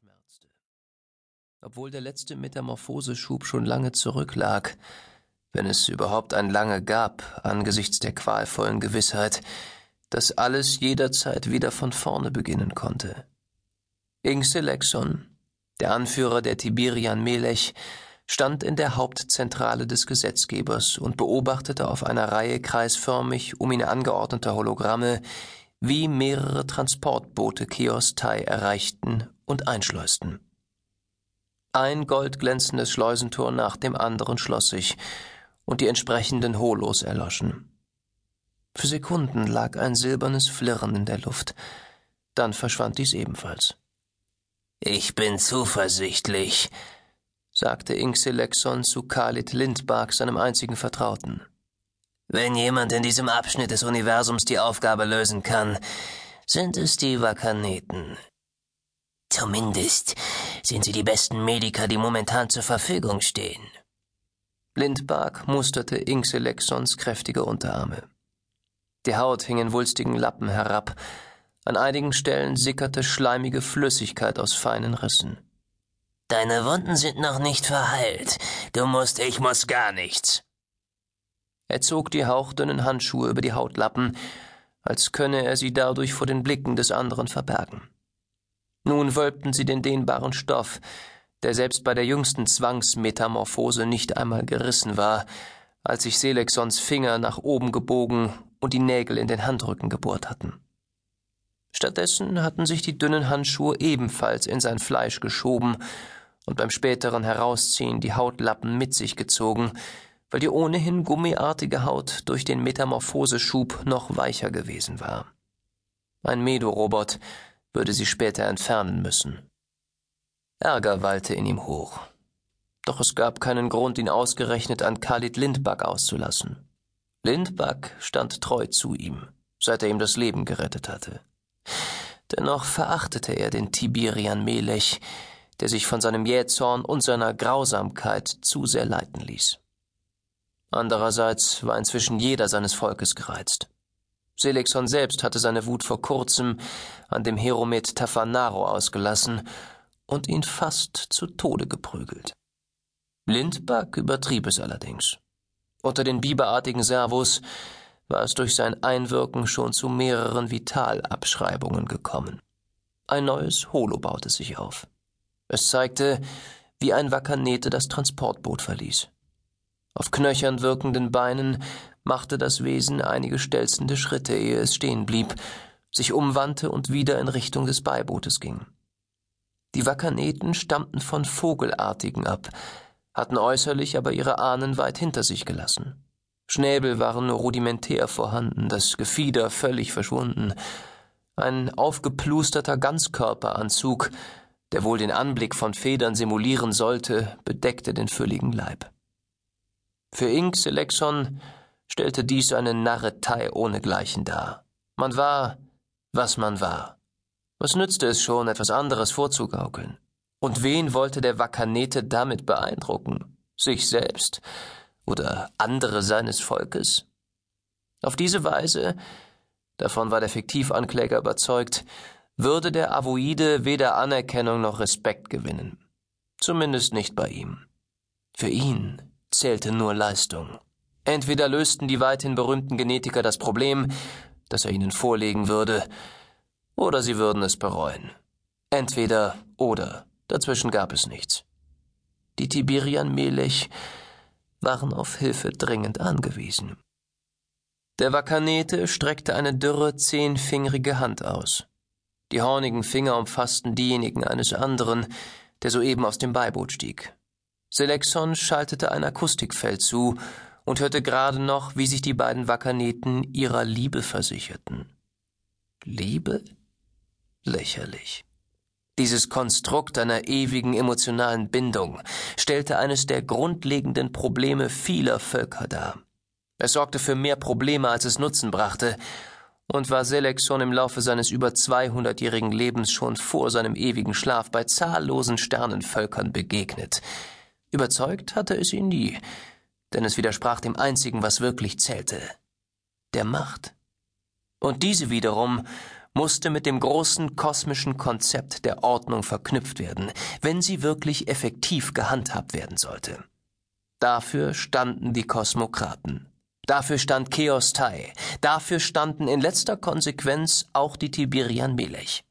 schmerzte. Obwohl der letzte Metamorphoseschub schon lange zurücklag, wenn es überhaupt ein lange gab, angesichts der qualvollen Gewissheit, dass alles jederzeit wieder von vorne beginnen konnte. Ingse Lexon, der Anführer der Tiberian Melech, stand in der Hauptzentrale des Gesetzgebers und beobachtete auf einer Reihe kreisförmig um ihn angeordneter Hologramme, wie mehrere Transportboote Kiostai erreichten und einschleusten. Ein goldglänzendes Schleusentor nach dem anderen schloss sich, und die entsprechenden Holos erloschen. Für Sekunden lag ein silbernes Flirren in der Luft, dann verschwand dies ebenfalls. Ich bin zuversichtlich, sagte Inxelexon zu Khalid Lindberg, seinem einzigen Vertrauten. Wenn jemand in diesem Abschnitt des Universums die Aufgabe lösen kann, sind es die Vakaneten. Zumindest sind sie die besten Mediker, die momentan zur Verfügung stehen. Lindberg musterte Inxelexons kräftige Unterarme. Die Haut hing in wulstigen Lappen herab, an einigen Stellen sickerte schleimige Flüssigkeit aus feinen Rissen. Deine Wunden sind noch nicht verheilt. Du musst, ich muss gar nichts. Er zog die hauchdünnen Handschuhe über die Hautlappen, als könne er sie dadurch vor den Blicken des anderen verbergen. Nun wölbten sie den dehnbaren Stoff, der selbst bei der jüngsten Zwangsmetamorphose nicht einmal gerissen war, als sich Selexons Finger nach oben gebogen und die Nägel in den Handrücken gebohrt hatten. Stattdessen hatten sich die dünnen Handschuhe ebenfalls in sein Fleisch geschoben und beim späteren Herausziehen die Hautlappen mit sich gezogen, weil die ohnehin gummiartige Haut durch den Metamorphoseschub noch weicher gewesen war. Ein Medorobot würde sie später entfernen müssen. Ärger wallte in ihm hoch. Doch es gab keinen Grund, ihn ausgerechnet an Khalid Lindbach auszulassen. Lindbach stand treu zu ihm, seit er ihm das Leben gerettet hatte. Dennoch verachtete er den Tiberian Melech, der sich von seinem Jähzorn und seiner Grausamkeit zu sehr leiten ließ. Andererseits war inzwischen jeder seines Volkes gereizt. Selexon selbst hatte seine Wut vor kurzem an dem Heromet Tafanaro ausgelassen und ihn fast zu Tode geprügelt. Lindberg übertrieb es allerdings. Unter den biberartigen Servos war es durch sein Einwirken schon zu mehreren Vitalabschreibungen gekommen. Ein neues Holo baute sich auf. Es zeigte, wie ein Wakanete das Transportboot verließ. Auf knöchern wirkenden Beinen machte das Wesen einige stelzende Schritte, ehe es stehen blieb, sich umwandte und wieder in Richtung des Beibootes ging. Die Wakaneten stammten von Vogelartigen ab, hatten äußerlich aber ihre Ahnen weit hinter sich gelassen. Schnäbel waren nur rudimentär vorhanden, das Gefieder völlig verschwunden. Ein aufgeplusterter Ganzkörperanzug der wohl den Anblick von Federn simulieren sollte, bedeckte den fülligen Leib. Für Ink Selexon stellte dies eine Narretei ohnegleichen dar. Man war, was man war. Was nützte es schon, etwas anderes vorzugaukeln? Und wen wollte der Wakanete damit beeindrucken? Sich selbst oder andere seines Volkes? Auf diese Weise, davon war der Fiktivankläger überzeugt, würde der Avoide weder Anerkennung noch Respekt gewinnen. Zumindest nicht bei ihm. Für ihn zählte nur Leistung. Entweder lösten die weithin berühmten Genetiker das Problem, das er ihnen vorlegen würde, oder sie würden es bereuen. Entweder oder, dazwischen gab es nichts. Die Tiberian Melech waren auf Hilfe dringend angewiesen. Der Wakanete streckte eine dürre, zehnfingerige Hand aus. Die hornigen Finger umfassten diejenigen eines anderen, der soeben aus dem Beiboot stieg. Selexon schaltete ein Akustikfeld zu und hörte gerade noch, wie sich die beiden Wakaneten ihrer Liebe versicherten. Liebe? Lächerlich. Dieses Konstrukt einer ewigen emotionalen Bindung stellte eines der grundlegenden Probleme vieler Völker dar. Es sorgte für mehr Probleme, als es Nutzen brachte, und war Selexon im Laufe seines über 200-jährigen Lebens schon vor seinem ewigen Schlaf bei zahllosen Sternenvölkern begegnet. Überzeugt hatte es ihn nie, denn es widersprach dem einzigen, was wirklich zählte, der Macht. Und diese wiederum musste mit dem großen kosmischen Konzept der Ordnung verknüpft werden, wenn sie wirklich effektiv gehandhabt werden sollte. Dafür standen die Kosmokraten. Dafür stand Chaos Tai. Dafür standen in letzter Konsequenz auch die Tiberian Melech.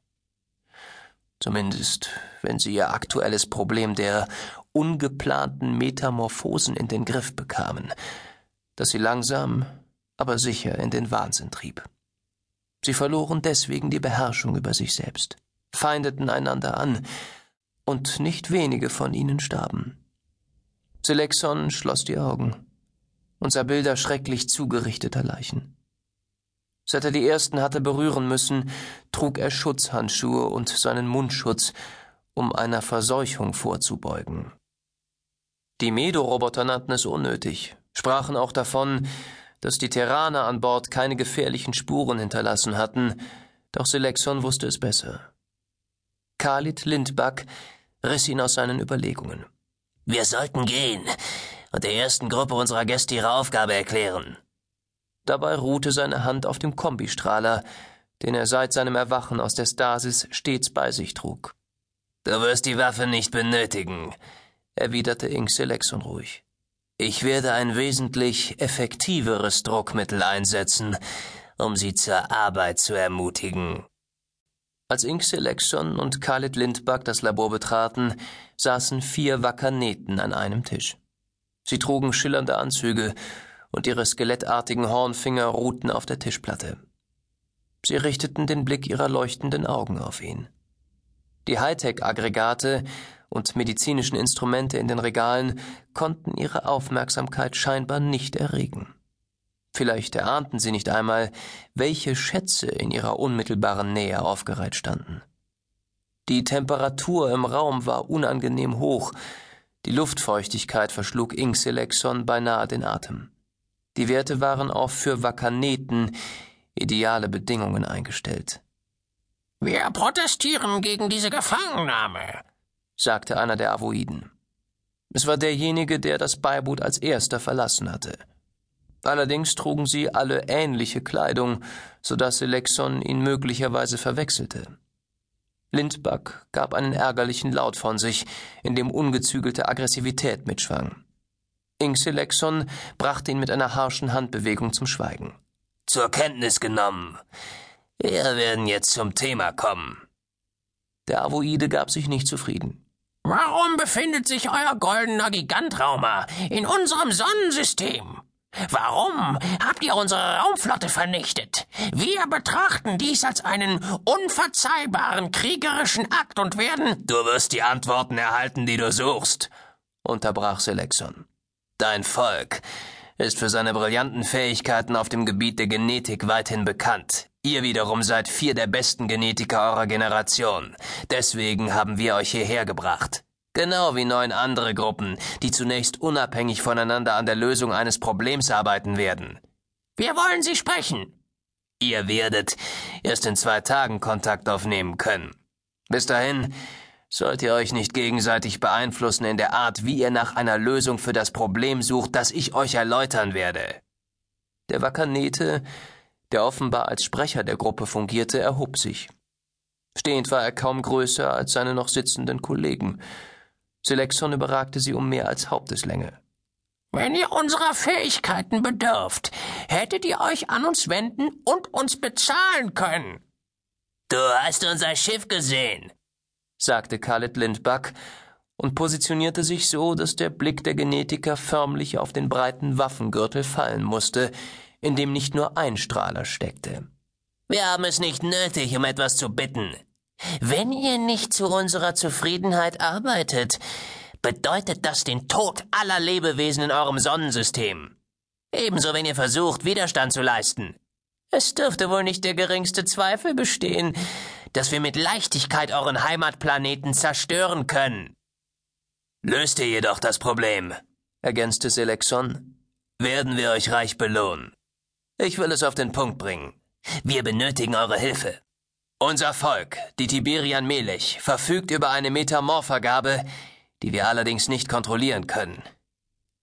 Zumindest, wenn sie ihr aktuelles Problem der ungeplanten Metamorphosen in den Griff bekamen, das sie langsam, aber sicher in den Wahnsinn trieb. Sie verloren deswegen die Beherrschung über sich selbst, feindeten einander an, und nicht wenige von ihnen starben. Selexon schloss die Augen und sah Bilder schrecklich zugerichteter Leichen. Seit er die ersten hatte berühren müssen, trug er Schutzhandschuhe und seinen Mundschutz, um einer Verseuchung vorzubeugen. Die Medo-Roboter nannten es unnötig, sprachen auch davon, dass die Terraner an Bord keine gefährlichen Spuren hinterlassen hatten, doch Selexon wusste es besser. Khalid Lindback riss ihn aus seinen Überlegungen. Wir sollten gehen und der ersten Gruppe unserer Gäste ihre Aufgabe erklären. Dabei ruhte seine Hand auf dem Kombistrahler, den er seit seinem Erwachen aus der Stasis stets bei sich trug. Du wirst die Waffe nicht benötigen, erwiderte Ink Selexon ruhig. Ich werde ein wesentlich effektiveres Druckmittel einsetzen, um sie zur Arbeit zu ermutigen. Als Ink Selexon und Khalid Lindbach das Labor betraten, saßen vier Wakaneten an einem Tisch. Sie trugen schillernde Anzüge, und ihre skelettartigen Hornfinger ruhten auf der Tischplatte. Sie richteten den Blick ihrer leuchtenden Augen auf ihn. Die Hightech-Aggregate und medizinischen Instrumente in den Regalen konnten ihre Aufmerksamkeit scheinbar nicht erregen. Vielleicht erahnten sie nicht einmal, welche Schätze in ihrer unmittelbaren Nähe aufgereiht standen. Die Temperatur im Raum war unangenehm hoch, die Luftfeuchtigkeit verschlug Inkselexon beinahe den Atem. Die Werte waren auch für Vakaneten ideale Bedingungen eingestellt. Wir protestieren gegen diese Gefangennahme, sagte einer der Avoiden. Es war derjenige, der das Beiboot als erster verlassen hatte. Allerdings trugen sie alle ähnliche Kleidung, so dass Selexon ihn möglicherweise verwechselte. Lindback gab einen ärgerlichen Laut von sich, in dem ungezügelte Aggressivität mitschwang. Selexon brachte ihn mit einer harschen Handbewegung zum Schweigen. Zur Kenntnis genommen. Wir werden jetzt zum Thema kommen. Der Avoide gab sich nicht zufrieden. Warum befindet sich euer goldener Gigantraumer in unserem Sonnensystem? Warum habt ihr unsere Raumflotte vernichtet? Wir betrachten dies als einen unverzeihbaren kriegerischen Akt und werden. Du wirst die Antworten erhalten, die du suchst, unterbrach Selexon. Dein Volk ist für seine brillanten Fähigkeiten auf dem Gebiet der Genetik weithin bekannt. Ihr wiederum seid vier der besten Genetiker eurer Generation. Deswegen haben wir euch hierher gebracht. Genau wie neun andere Gruppen, die zunächst unabhängig voneinander an der Lösung eines Problems arbeiten werden. Wir wollen Sie sprechen. Ihr werdet erst in zwei Tagen Kontakt aufnehmen können. Bis dahin sollt ihr euch nicht gegenseitig beeinflussen in der Art, wie ihr nach einer Lösung für das Problem sucht, das ich euch erläutern werde. Der Wakanete, der offenbar als Sprecher der Gruppe fungierte, erhob sich. Stehend war er kaum größer als seine noch sitzenden Kollegen, Selexon überragte sie um mehr als Haupteslänge. Wenn ihr unserer Fähigkeiten bedürft, hättet ihr euch an uns wenden und uns bezahlen können. Du hast unser Schiff gesehen, sagte Khaled Lindbach und positionierte sich so, dass der Blick der Genetiker förmlich auf den breiten Waffengürtel fallen musste, in dem nicht nur ein Strahler steckte. Wir haben es nicht nötig, um etwas zu bitten. Wenn ihr nicht zu unserer Zufriedenheit arbeitet, bedeutet das den Tod aller Lebewesen in eurem Sonnensystem. Ebenso, wenn ihr versucht, Widerstand zu leisten. Es dürfte wohl nicht der geringste Zweifel bestehen, dass wir mit Leichtigkeit euren Heimatplaneten zerstören können. Löst ihr jedoch das Problem, ergänzte Selexon, werden wir euch reich belohnen. Ich will es auf den Punkt bringen. Wir benötigen eure Hilfe. Unser Volk, die Tiberian Melech, verfügt über eine Metamorphergabe, die wir allerdings nicht kontrollieren können.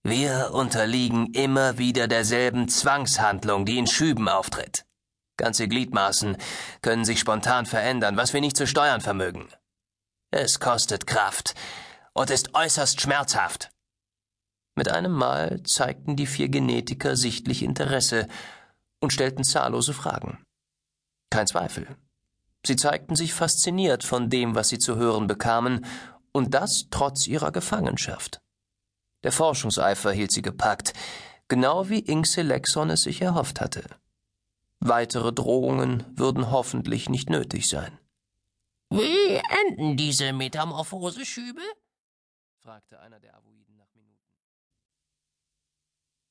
Wir unterliegen immer wieder derselben Zwangshandlung, die in Schüben auftritt. Ganze Gliedmaßen können sich spontan verändern, was wir nicht zu steuern vermögen. Es kostet Kraft und ist äußerst schmerzhaft. Mit einem Mal zeigten die vier Genetiker sichtlich Interesse und stellten zahllose Fragen. Kein Zweifel. Sie zeigten sich fasziniert von dem, was sie zu hören bekamen, und das trotz ihrer Gefangenschaft. Der Forschungseifer hielt sie gepackt, genau wie Inxe Lexon es sich erhofft hatte. Weitere Drohungen würden hoffentlich nicht nötig sein. Wie enden diese Metamorphoseschübe? fragte einer der Avoiden.